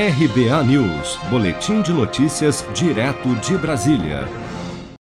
RBA News, Boletim de Notícias, direto de Brasília.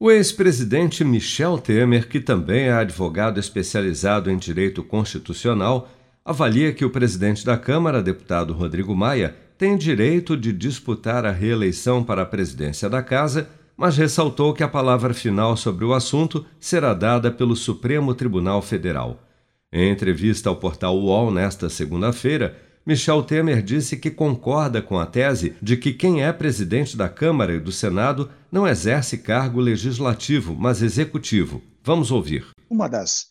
O ex-presidente Michel Temer, que também é advogado especializado em direito constitucional, avalia que o presidente da Câmara, deputado Rodrigo Maia, tem direito de disputar a reeleição para a presidência da Casa, mas ressaltou que a palavra final sobre o assunto será dada pelo Supremo Tribunal Federal. Em entrevista ao portal UOL nesta segunda-feira, Michel Temer disse que concorda com a tese de que quem é presidente da Câmara e do Senado não exerce cargo legislativo, mas executivo. Vamos ouvir. Uma das,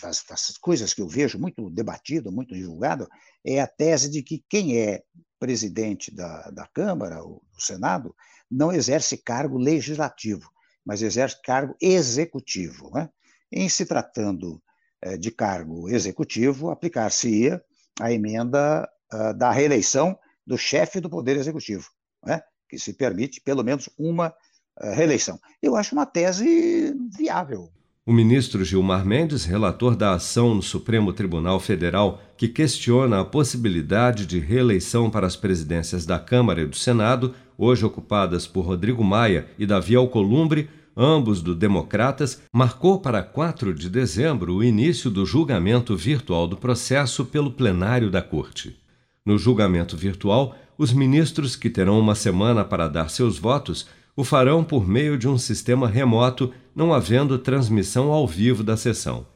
das, das coisas que eu vejo muito debatido, muito divulgado, é a tese de que quem é presidente da, da Câmara ou do Senado não exerce cargo legislativo, mas exerce cargo executivo. Né? Em se tratando eh, de cargo executivo, aplicar-se-ia a emenda uh, da reeleição do chefe do Poder Executivo, né? que se permite pelo menos uma uh, reeleição. Eu acho uma tese viável. O ministro Gilmar Mendes, relator da ação no Supremo Tribunal Federal, que questiona a possibilidade de reeleição para as presidências da Câmara e do Senado, hoje ocupadas por Rodrigo Maia e Davi Alcolumbre, ambos do Democratas, marcou para 4 de dezembro o início do julgamento virtual do processo pelo plenário da Corte. No julgamento virtual, os ministros que terão uma semana para dar seus votos o farão por meio de um sistema remoto, não havendo transmissão ao vivo da sessão.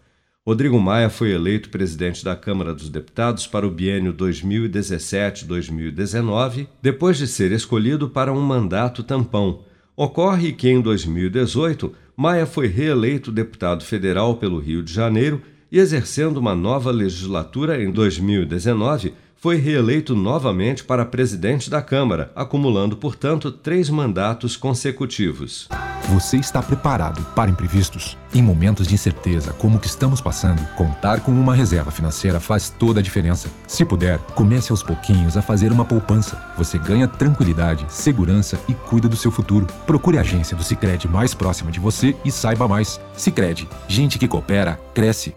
Rodrigo Maia foi eleito presidente da Câmara dos Deputados para o biênio 2017-2019, depois de ser escolhido para um mandato tampão Ocorre que em 2018, Maia foi reeleito deputado federal pelo Rio de Janeiro e, exercendo uma nova legislatura em 2019, foi reeleito novamente para presidente da Câmara, acumulando, portanto, três mandatos consecutivos. Você está preparado para imprevistos? Em momentos de incerteza como o que estamos passando, contar com uma reserva financeira faz toda a diferença. Se puder, comece aos pouquinhos a fazer uma poupança. Você ganha tranquilidade, segurança e cuida do seu futuro. Procure a agência do Sicredi mais próxima de você e saiba mais. Sicredi, gente que coopera cresce.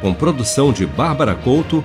Com produção de Bárbara Couto,